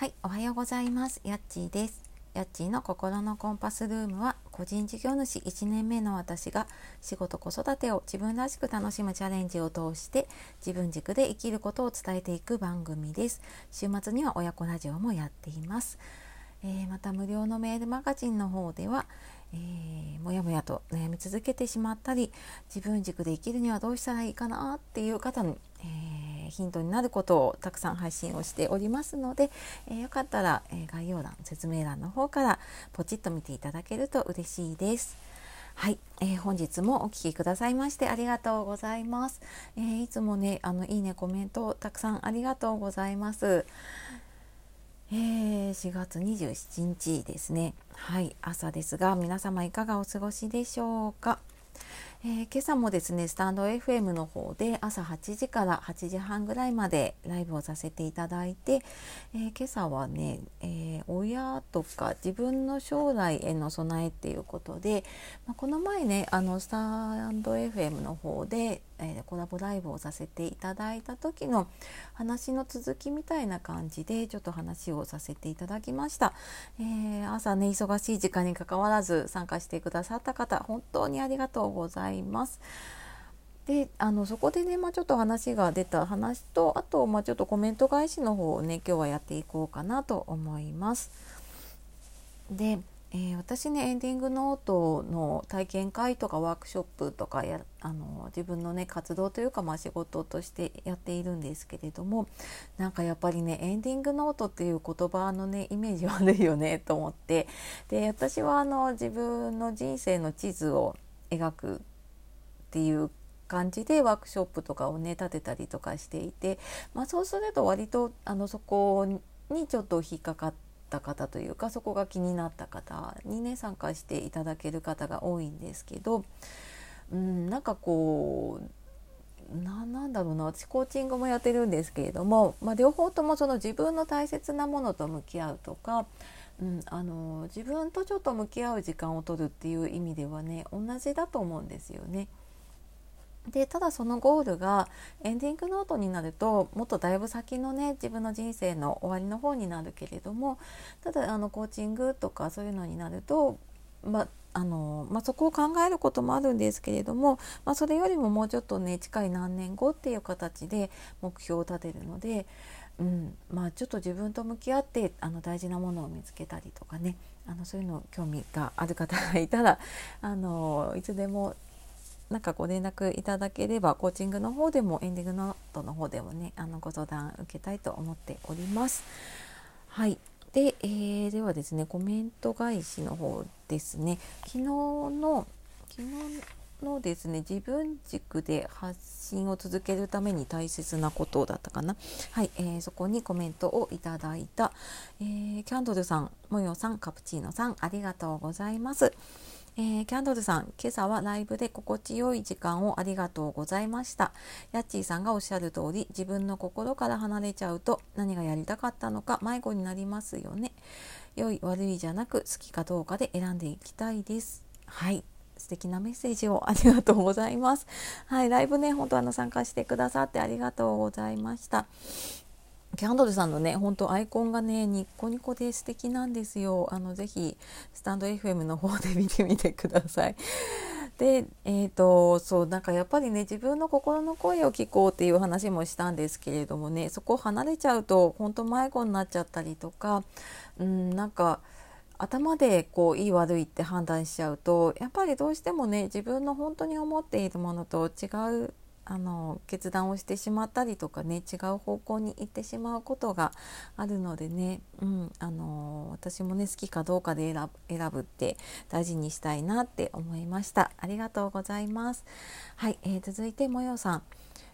はい、おはようございます。やっちーです。やっちーの心のコンパスルームは、個人事業主1年目の私が仕事子育てを自分らしく楽しむチャレンジを通して自分軸で生きることを伝えていく番組です。週末には親子ラジオもやっています。えー、また無料のメールマガジンの方では、えー、もやもやと悩み続けてしまったり自分軸で生きるにはどうしたらいいかなっていう方に、えー、ヒントになることをたくさん配信をしておりますので、えー、よかったら、え概要欄説明欄の方からポチッと見ていただけると嬉しいです。はい、えー、本日もお聴きくださいましてありがとうございます。えー、いつもねあのいいねコメントたくさんありがとうございます。えー、4月27日ですね。はい朝ですが皆様いかがお過ごしでしょうか？えー、今朝もですねスタンド FM の方で朝8時から8時半ぐらいまでライブをさせていただいて、えー、今朝はね、えー、親とか自分の将来への備えっていうことで、まあ、この前ねあのスタンド FM の方で、えコラボライブをさせていただいた時の話の続きみたいな感じでちょっと話をさせていただきました、え朝ね忙しい時間にかかわらず参加してくださった方本当にありがとうございます。います。であのそこでね、まあ、ちょっと話が出た話とあと、まあ、ちょっとコメント返しの方をね今日はやっていこうかなと思います。でえー、私ねエンディングノートの体験会とかワークショップとかやあの自分のね活動というか、まあ、仕事としてやっているんですけれどもなんかやっぱりねエンディングノートっていう言葉のねイメージ悪いよねと思ってで私はあの自分の人生の地図を描くっていう感じでワークショップとかをね立てたりとかしていて、まあ、そうすると割とあのそこにちょっと引っかかった方というかそこが気になった方にね参加していただける方が多いんですけど、うん、なんかこうななんだろうな私コーチングもやってるんですけれども、まあ、両方ともその自分の大切なものと向き合うとか、うん、あの自分とちょっと向き合う時間を取るっていう意味ではね同じだと思うんですよね。でただそのゴールがエンディングノートになるともっとだいぶ先のね自分の人生の終わりの方になるけれどもただあのコーチングとかそういうのになると、まあのまあ、そこを考えることもあるんですけれども、まあ、それよりももうちょっとね近い何年後っていう形で目標を立てるので、うんまあ、ちょっと自分と向き合ってあの大事なものを見つけたりとかねあのそういうの興味がある方がいたらあのいつでもなんかご連絡いただければコーチングの方でもエンディングノートの方でもねあのご相談受けたいと思っております。はい。で、えー、ではですねコメント返しの方ですね。昨日の昨日のですね自分軸で発信を続けるために大切なことだったかな。はい、えー、そこにコメントをいただいた、えー、キャンドルさんもよさんカプチーノさんありがとうございます。えー、キャンドルさん、今朝はライブで心地よい時間をありがとうございました。ヤッチーさんがおっしゃる通り、自分の心から離れちゃうと何がやりたかったのか迷子になりますよね。良い悪いじゃなく好きかどうかで選んでいきたいです。はい。素敵なメッセージをありがとうございます。はい、ライブね、本当あの参加してくださってありがとうございました。キャンドルさんのね、本当アイコンがね、ニッコニコで素敵なんですよ。あの、ぜひ、スタンド FM の方で見てみてください。で、えっ、ー、と、そう、なんかやっぱりね、自分の心の声を聞こうっていう話もしたんですけれどもね、そこ離れちゃうと、本当迷子になっちゃったりとか、うん、なんか、頭でこういい悪いって判断しちゃうとやっぱりどうしてもね自分の本当に思っているものと違うあの決断をしてしまったりとかね違う方向に行ってしまうことがあるのでね、うん、あの私もね好きかどうかで選ぶって大事にしたいなって思いました。ありがとうございます。はい、えー、続いてもよさん。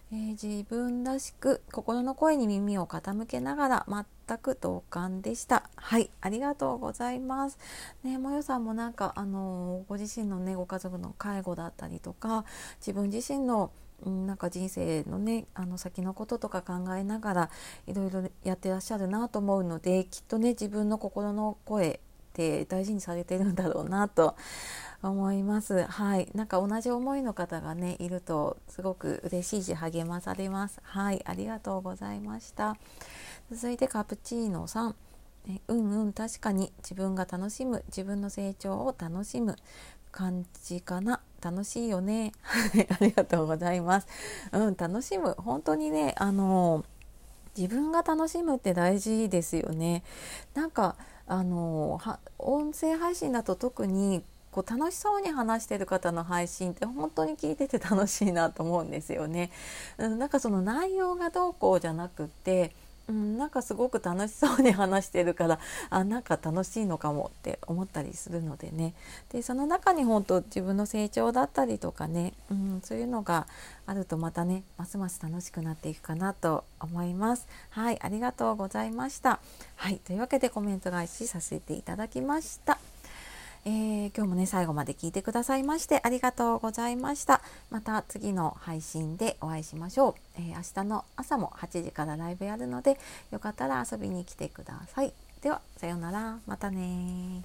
えー、自分らしく心の声に耳を傾けながら全く同感でした。はいありがとうございます。ねもよさんもなんかあの、ご自身のねご家族の介護だったりとか自分自身のなんか人生のねあの先のこととか考えながらいろいろやってらっしゃるなと思うのできっとね自分の心の声って大事にされてるんだろうなと思います。はい、なんか同じ思いの方がねいるとすごく嬉しいし励まされます。はい、ありがとうございました。続いてカプチーノさん。ね、うんうん確かに自分が楽しむ自分の成長を楽しむ感じかな楽しいよね。ありがとうございます。うん楽しむ。本当にねあの自分が楽しむって大事ですよね。なんかあの音声配信だと特にこう楽しそうに話してる方の配信って本当に聞いてて楽しいなと思うんですよね。うん、なんかその内容がどうこうじゃなくってうん、なんかすごく楽しそうに話してるから あなんか楽しいのかもって思ったりするのでねでその中に本当自分の成長だったりとかね、うん、そういうのがあるとまたねますます楽しくなっていくかなと思います。はいありがとうございました。はいというわけでコメント返しさせていただきました。えー、今日もね最後まで聞いてくださいましてありがとうございましたまた次の配信でお会いしましょう、えー、明日の朝も8時からライブやるのでよかったら遊びに来てください。ではさようなら。またね